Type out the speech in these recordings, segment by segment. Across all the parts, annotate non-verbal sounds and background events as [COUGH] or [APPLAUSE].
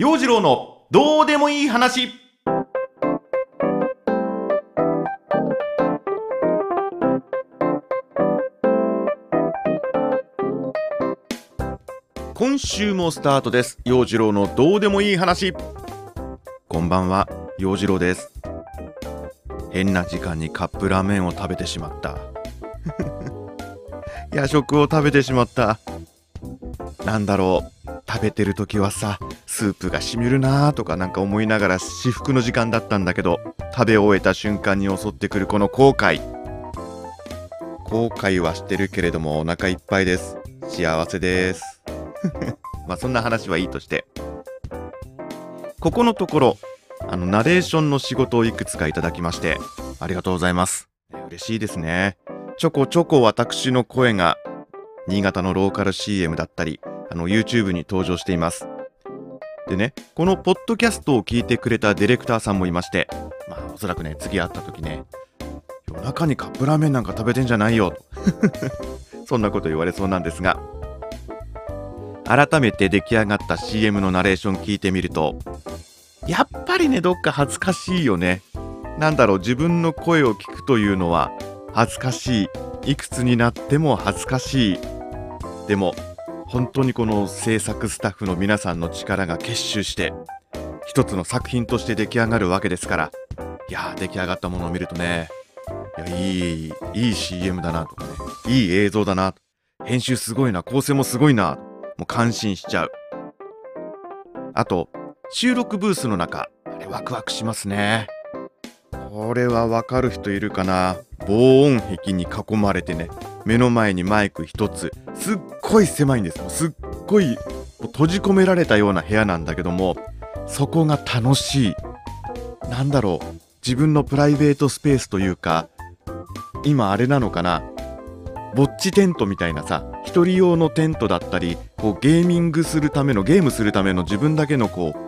陽次郎のどうでもいい話。今週もスタートです。陽次郎のどうでもいい話。こんばんは陽次郎です。変な時間にカップラーメンを食べてしまった。[LAUGHS] 夜食を食べてしまった。なんだろう食べてる時はさスープがしみるなーとかなんか思いながら至福の時間だったんだけど食べ終えた瞬間に襲ってくるこの後悔。後悔はしてるけれどもお腹いっぱいです。幸せです。[LAUGHS] まあそんな話はいいとして。ここのところあのナレーションの仕事をいくつかいただきましてありがとうございます。嬉しいですね。ちょこちょこ私の声が新潟のローカル CM だったりあの YouTube に登場しています。でねこのポッドキャストを聞いてくれたディレクターさんもいましてまあおそらくね次会った時ね夜中にカップラーメンなんか食べてんじゃないよと。[LAUGHS] そんなこと言われそうなんですが。改めて出来上がった CM のナレーション聞いてみるとやっぱりねどっか恥ずかしいよね。なんだろう自分の声を聞くというのは恥ずかしい。いくつになっても恥ずかしい。でも本当にこの制作スタッフの皆さんの力が結集して一つの作品として出来上がるわけですから。いやー出来上がったものを見るとねいやいいいい CM だなとかねいい映像だな編集すごいな構成もすごいなもう感心しちゃう。あと収録ブースの中あれワクワクしますね。これはわかる人いるかな？防音壁に囲まれてね。目の前にマイク一つ。すっごい狭いんです。すっごい閉じ込められたような部屋なんだけどもそこが楽しい。なんだろう？自分のプライベートスペースというか今あれなのかな？ぼっちテントみたいなさ一人用のテントだったりこうゲーミングするためのゲームするための自分だけのこう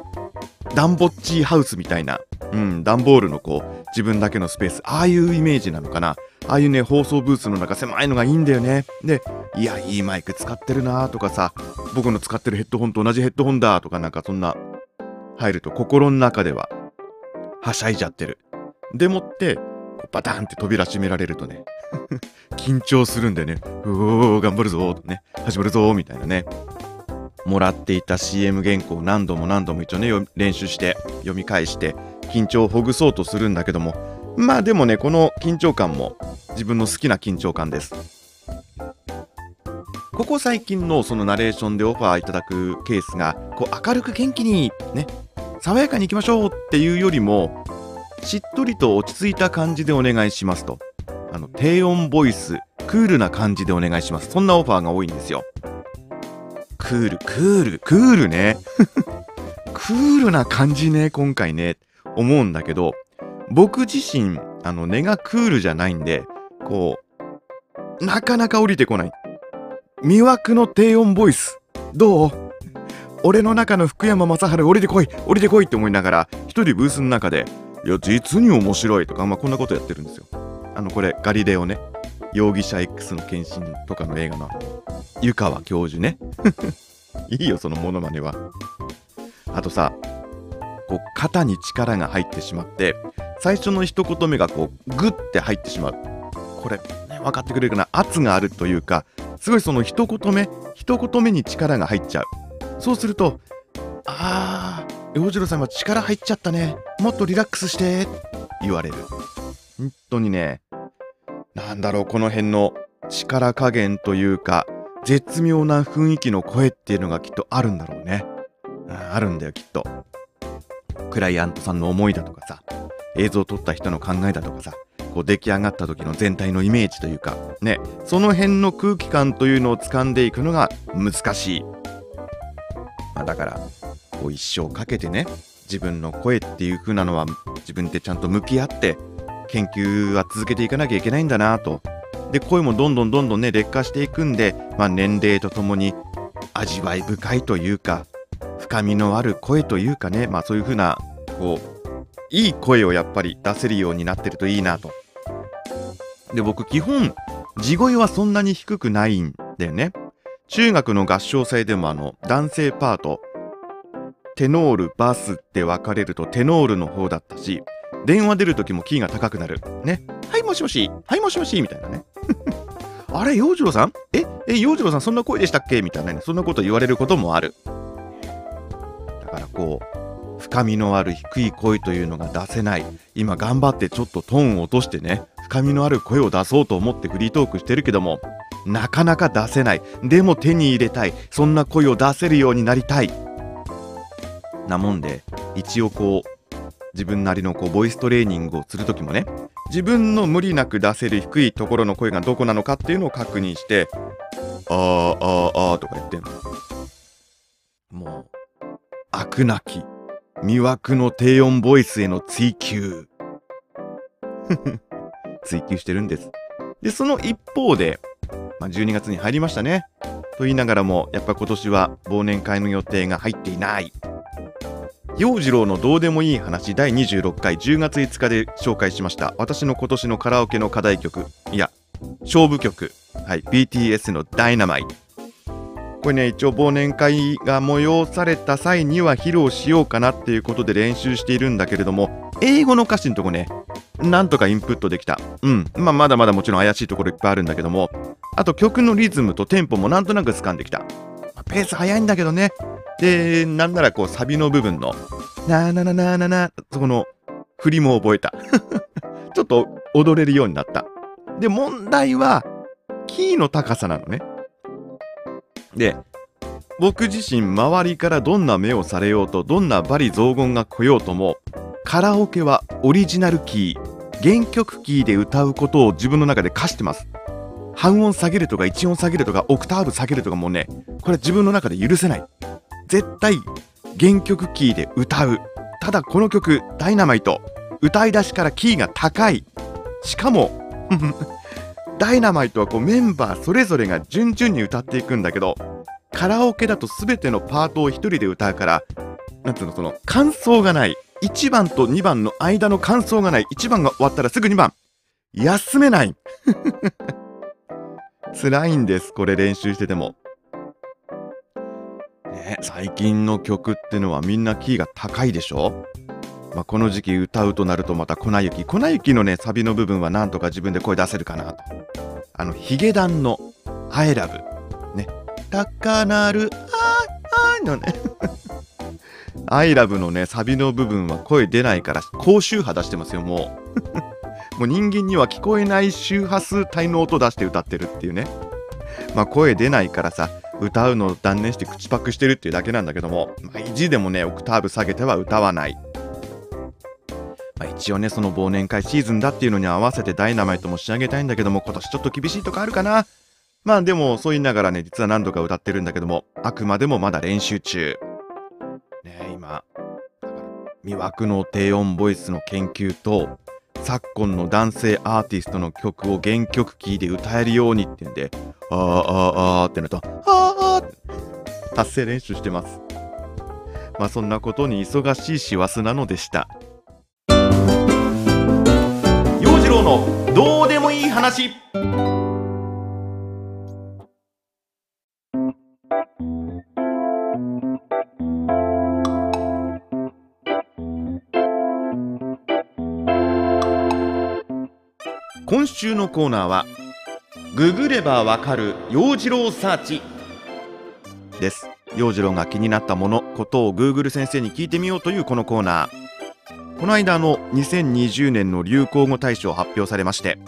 ダンボッチハウスみたいなうん段ボールのこう自分だけのスペース。ああいうイメージなのかな。ああいうね放送ブースの中狭いのがいいんだよね。でいやいいマイク使ってるなとかさ僕の使ってるヘッドホンと同じヘッドホンだとかなんかそんな入ると心の中でははしゃいじゃってる。でもってバタンって扉閉められるとね [LAUGHS] 緊張するんでね。うおー頑張るぞーね始まるぞーみたいなね。もらっていた CM 原稿を何度も何度も一応ね練習して読み返して緊張をほぐそうとするんだけどもまあでもねこの緊張感も自分の好きな緊張感です。ここ最近のそのナレーションでオファーいただくケースがこう明るく元気にね爽やかにいきましょうっていうよりもしっとりと落ち着いた感じでお願いしますと。あの低音ボイスクールな感じでお願いします。そんなオファーが多いんですよ。クールクールクールね。[LAUGHS] クールな感じね今回ね。思うんだけど僕自身あの根がクールじゃないんでこうなかなか降りてこない。魅惑の低音ボイス。どう？俺の中の福山雅治降りてこい。降りてこいって思いながら一人ブースの中でいや実に面白いとか、まあ、こんなことやってるんですよ。あのこれガリレオね。容疑者 X の献身とかの映画の湯川教授ね。[LAUGHS] いいよそのモノマネは。あとさこう肩に力が入ってしまって最初の一言目がこうグッて入ってしまう。これ、ね、分かってくれるかな？圧があるというかすごいその一言目一言目に力が入っちゃう。そうするとあー洋次郎さんは力入っちゃったね。もっとリラックスして言われる。本当にねなんだろうこの辺の力加減というか絶妙な雰囲気の声っていうのがきっとあるんだろうね。あるんだよきっと。クライアントさんの思いだとかさ映像を撮った人の考えだとかさこう出来上がった時の全体のイメージというかねその辺の空気感というのを掴んでいくのが難しい、まあ、だからこう一生かけてね自分の声っていう風なのは自分でちゃんと向き合って研究は続けていかなきゃいけないんだなと。で声もどんどんどんどんね劣化していくんで、まあ、年齢とともに味わい深いというか深みのある声というかねまあそういう風なこういい声をやっぱり出せるようになってるといいなと。で僕基本地声はそんなに低くないんだよね。中学の合唱祭でもあの男性パートテノールバスって分かれるとテノールの方だったし電話出る時もキーが高くなる。ね。はいもしもし。はいもしもし。みたいなね。[LAUGHS] あれ洋次郎さん？え？え洋次郎さんそんな声でしたっけ？みたいなね。そんなこと言われることもある。だからこう深みのある低い声というのが出せない。今頑張ってちょっとトーンを落としてね深みのある声を出そうと思ってフリートークしてるけどもなかなか出せない。でも手に入れたい。そんな声を出せるようになりたい。なもんで一応こう自分なりのこうボイストレーニングをする時もね自分の無理なく出せる低いところの声がどこなのかっていうのを確認してあーあーあーとか言ってんの。もう飽くなき魅惑の低音ボイスへの追求。[LAUGHS] 追求してるんです。でその一方で、まあ、12月に入りましたね。と言いながらもやっぱ今年は忘年会の予定が入っていない。陽次郎のどうでもいい話第26回10月5日で紹介しました。私の今年のカラオケの課題曲いや勝負曲はい BTS の「ダイナマイト。これね一応忘年会が催された際には披露しようかなっていうことで練習しているんだけれども英語の歌詞のとこねなんとかインプットできた。うんまあまだまだもちろん怪しいところいっぱいあるんだけどもあと曲のリズムとテンポもなんとなく掴んできた。ペース早いんだけどね。でなんならこうサビの部分の「なーななななな」そこの振りも覚えた。[LAUGHS] ちょっと踊れるようになった。で問題はキーの高さなのね。で僕自身周りからどんな目をされようとどんな罵詈雑言が来ようともカラオケはオリジナルキー原曲キーで歌うことを自分の中で課してます。半音下げるとか1音下げるとかオクターブ下げるとかもねこれ自分の中で許せない。絶対原曲キーで歌う。ただこの曲「ダイナマイト」歌い出しからキーが高い。しかも [LAUGHS] ダイナマイトはこうメンバーそれぞれが順々に歌っていくんだけどカラオケだと全てのパートを1人で歌うからなんつうのその感想がない。1番と2番の間の感想がない。1番が終わったらすぐ2番。休めない。[LAUGHS] 辛いんですこれ練習してても。ね最近の曲ってのはみんなキーが高いでしょ？まあ、この時期歌うとなるとまた粉雪。粉雪のねサビの部分はなんとか自分で声出せるかなと。あのヒゲダンの「アイラブ」ね「高鳴るあーあー」のね。[LAUGHS] アイラブのねサビの部分は声出ないから高周波出してますよもう。[LAUGHS] もう人間には聞こえない周波数帯の音出して歌ってるっていうね。まあ声出ないからさ歌うのを断念して口パクしてるっていうだけなんだけども、まあ、意地でもねオクターブ下げては歌わない。まあ、一応ねその忘年会シーズンだっていうのに合わせてダイナマイトも仕上げたいんだけども今年ちょっと厳しいとこあるかな。まあでもそう言いながらね実は何度か歌ってるんだけどもあくまでもまだ練習中。ね今だから魅惑の低音ボイスの研究と昨今の男性アーティストの曲を原曲キーで歌えるようにってんであーあーあーってなるとあーあー達成練習してます。まあそんなことに忙しい師走なのでした。陽次郎のどうでもいい話。今週のコーナーはググればわかる陽次郎サーチ。です。陽次郎が気になったものことを Google 先生に聞いてみようというこのコーナー。この間の2020年の流行語大賞発表されまして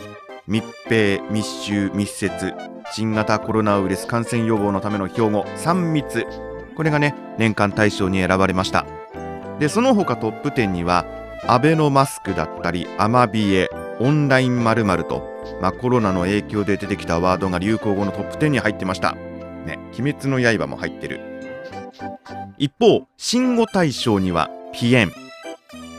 密閉密集密接新型コロナウイルス感染予防のための標語3密。これがね年間大賞に選ばれました。でその他トップ10にはアベノマスクだったりアマビエオンライン〇〇と、まあ、コロナの影響で出てきたワードが流行語のトップ10に入ってました。ね鬼滅の刃も入ってる。一方新語大賞にはピエン。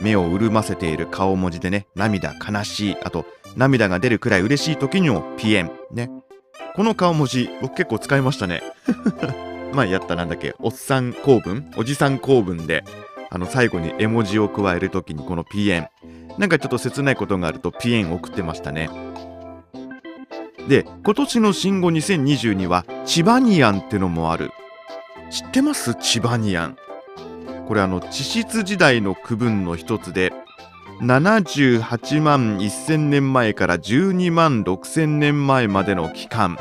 目を潤ませている顔文字でね涙悲しい。あと涙が出るくらい嬉しい時にもピエン。ね。この顔文字僕結構使いましたね。[LAUGHS] 前やったなんだっけおっさん公文？おじさん公文であの最後に絵文字を加える時にこのピエン。なんかちょっと切ないことがあるとピエン送ってましたね。で今年の新語2020にはチバニアンってのもある。知ってます？チバニアン。これあの地質時代の区分の一つで78万1000年前から12万6000年前までの期間。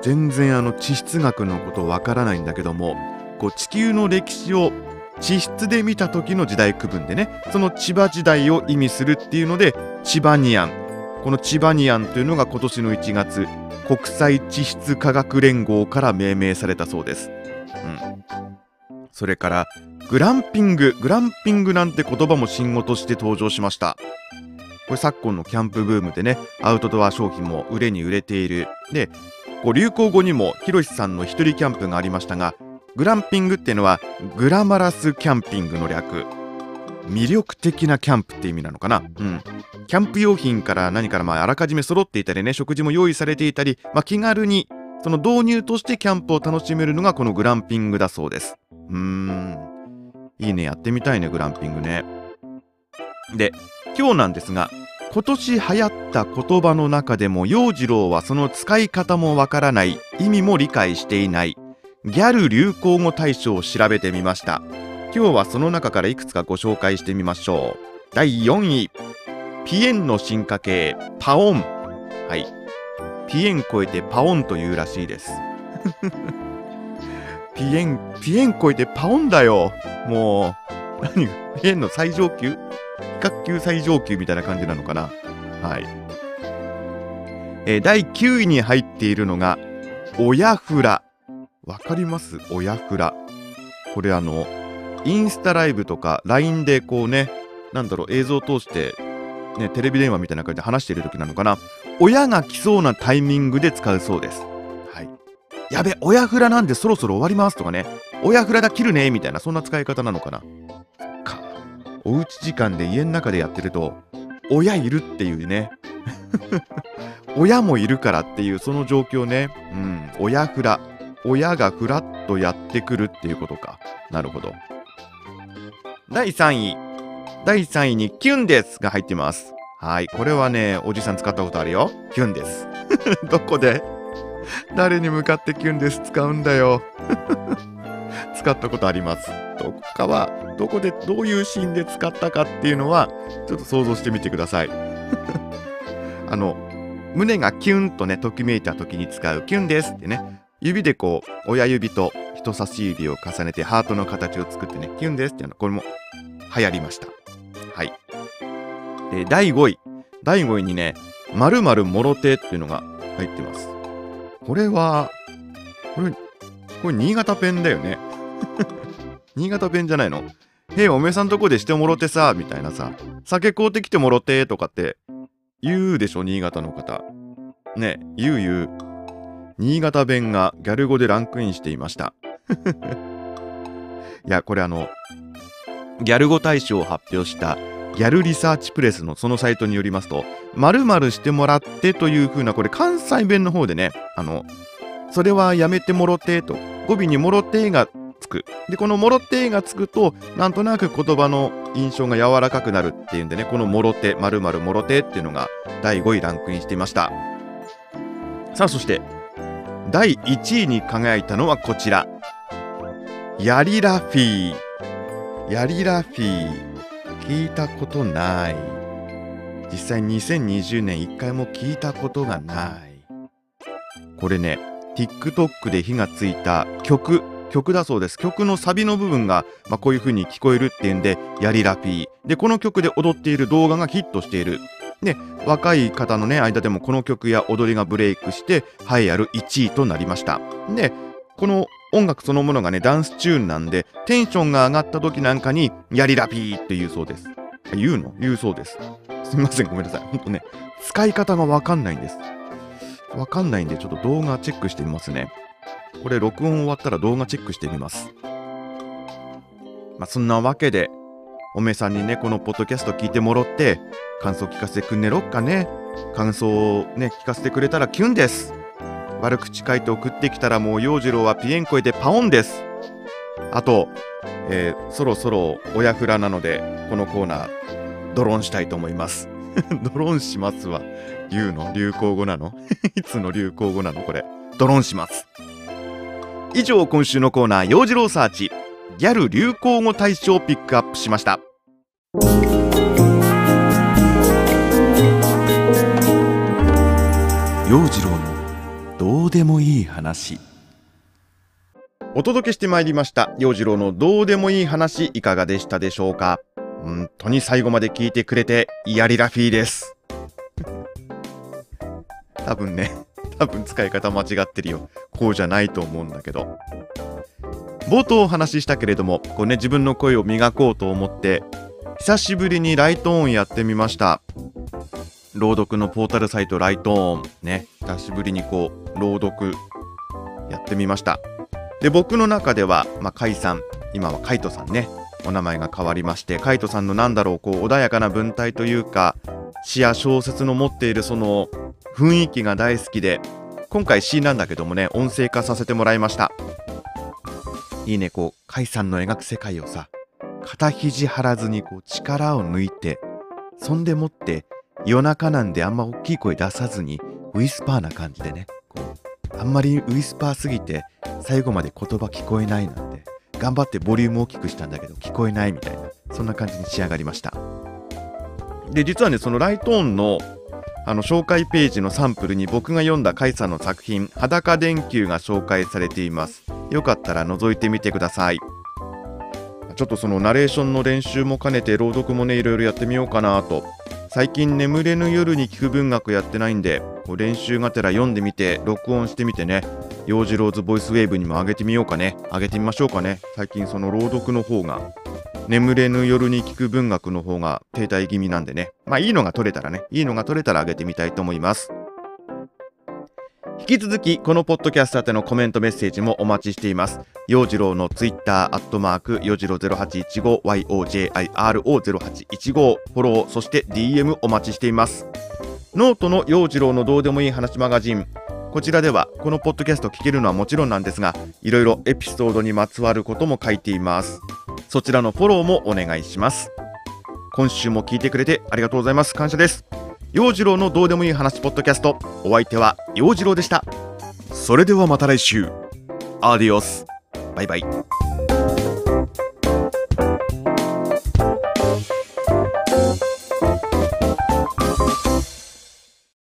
全然あの地質学のことわからないんだけどもこう地球の歴史を地質で見た時の時代区分でねその千葉時代を意味するっていうのでチバニアン。このチバニアンというのが今年の1月国際地質科学連合から命名されたそうです、うん、それからグランピンググランピングなんて言葉も新語として登場しました。これ昨今のキャンプブームでねアウトドア商品も売れに売れている。でこう流行語にもひろしさんの一人キャンプがありましたがグランピングっていうのはグラマラスキャンピングの略。魅力的なキャンプって意味なのかな？うん。キャンプ用品から何からまああらかじめ揃っていたりね食事も用意されていたり、まあ、気軽にその導入としてキャンプを楽しめるのがこのグランピングだそうです。うーん。いいねやってみたいねグランピングね。で今日なんですが今年流行った言葉の中でも陽次郎はその使い方もわからない意味も理解していないギャル流行語大賞を調べてみました。今日はその中からいくつかご紹介してみましょう。第4位。ピエンの進化系パオン。はい。ピエン超えてパオンというらしいです。[LAUGHS] ピエンピエン超えてパオンだよ。もう何ピエンの最上級？比較級最上級みたいな感じなのかな？はい、えー、第9位に入っているのが親フラわかります？親フラこれあのインスタライブとか LINE でこうね、なんだろう、映像を通して、ね、テレビ電話みたいな感じで話している時なのかな。親が来そうなタイミングで使うそうです。はい。やべ、親フラなんでそろそろ終わりますとかね。親フラだ、切るねみたいな、そんな使い方なのかな。か。おうち時間で家の中でやってると、親いるっていうね。[LAUGHS] 親もいるからっていうその状況ね。うん。親フラ。親がフラッとやってくるっていうことか。なるほど。第3位。第3位にキュンですが入ってます。はい。これはね、おじさん使ったことあるよ。キュンです。[LAUGHS] どこで？誰に向かってキュンです？使うんだよ。[LAUGHS] 使ったことあります。どこかは、どこで、どういうシーンで使ったかっていうのは、ちょっと想像してみてください。[LAUGHS] あの、胸がキュンとね、ときめいた時に使うキュンですってね、指でこう、親指と人差し指を重ねてハートの形を作ってね、キュンですっていうの、これも流行りました。はい。で、第5位。第5位にね、まるまるもろてっていうのが入ってます。これは、これ、これ新潟弁だよね。[LAUGHS] 新潟弁じゃないのへえ、おめえさんとこでしてもろてさ、みたいなさ、酒買うてきてもろてとかって言うでしょ、新潟の方。ね、言う言う。新潟弁がギャル語でランクインしていました。[LAUGHS] いや、これあの、ギャル語大賞を発表したギャルリサーチプレスのそのサイトによりますと、〇〇してもらってという風な、これ関西弁の方でね、あの、それはやめてもろてと、語尾にもろてがつく。で、このもろてがつくと、なんとなく言葉の印象が柔らかくなるっていうんでね、このもろて、〇〇もろてっていうのが第5位ランクインしていました。さあ、そして、第1位に輝いたのはこちら。ヤリラフィー。ヤリラフィー。聞いたことない。実際2020年1回も聞いたことがない。これね TikTok で火がついた曲曲だそうです。曲のサビの部分が、まあ、こういう風に聞こえるっていうんでヤリラフィー。でこの曲で踊っている動画がヒットしている。で若い方のね間でもこの曲や踊りがブレイクして栄えある1位となりましたでこの音楽そのものがね、ダンスチューンなんで、テンションが上がった時なんかに、やりラピーって言うそうです。言うの？言うそうです。すみません、ごめんなさい。ほんとね、使い方がわかんないんです。わかんないんで、ちょっと動画チェックしてみますね。これ、録音終わったら動画チェックしてみます。まあ、そんなわけで、おめさんにね、このポッドキャスト聞いてもろって、感想聞かせてくんねろっかね。感想をね、聞かせてくれたらキュンです。悪口書いて送ってきたらもう陽次郎はピエンコえてパオンです。あと、えー、そろそろ親フラなのでこのコーナードローンしたいと思います。[LAUGHS] ドローンしますは言うの？流行語なの？[LAUGHS] いつの流行語なのこれ？ドローンします。以上今週のコーナー陽次郎サーチ。ギャル流行語大賞をピックアップしました。陽次郎のどうでもいい話。お届けしてまいりました。陽次郎のどうでもいい話いかがでしたでしょうか？本当に最後まで聞いてくれてイヤリラフィーです。[LAUGHS] 多分ね多分使い方間違ってるよ。こうじゃないと思うんだけど。冒頭お話ししたけれどもこうね自分の声を磨こうと思って久しぶりにライトオンやってみました。朗読のポータルサイトライトオン。ね。久しぶりにこう朗読やってみました。で僕の中ではまあ甲斐さん今はカイトさんね。お名前が変わりましてカイトさんのなんだろうこう穏やかな文体というか詩や小説の持っているその雰囲気が大好きで今回詩なんだけどもね音声化させてもらいました。いいねこう甲斐さんの描く世界をさ肩肘張らずにこう力を抜いてそんでもって夜中なんであんま大きい声出さずにウィスパーな感じでね。こうあんまりウィスパーすぎて最後まで言葉聞こえないなんて頑張ってボリューム大きくしたんだけど聞こえないみたいなそんな感じに仕上がりました。で実はねそのライトオンのあの紹介ページのサンプルに僕が読んだカイさんの作品「裸電球」が紹介されています。よかったら覗いてみてください。ちょっとそのナレーションの練習も兼ねて朗読もねいろいろやってみようかなと。最近眠れぬ夜に聞く文学やってないんで練習がてら読んでみて録音してみてね。幼児ローズボイスウェーブにも上げてみようかね。上げてみましょうかね。最近その朗読の方が眠れぬ夜に聞く文学の方が停滞気味なんでね。まあいいのが取れたらね。いいのが取れたら上げてみたいと思います。引き続きこのポッドキャスト宛てのコメントメッセージもお待ちしています。陽次郎のツイッターアットマークよじろ0815 YOJIRO0815 フォローそして DM お待ちしています。ノートの陽次郎のどうでもいい話マガジン。こちらではこのポッドキャスト聞けるのはもちろんなんですがいろいろエピソードにまつわることも書いています。そちらのフォローもお願いします。今週も聞いてくれてありがとうございます。感謝です。陽次郎のどうでもいい話ポッドキャスト。お相手は陽次郎でした。それではまた来週。 Adiós。バイバイ。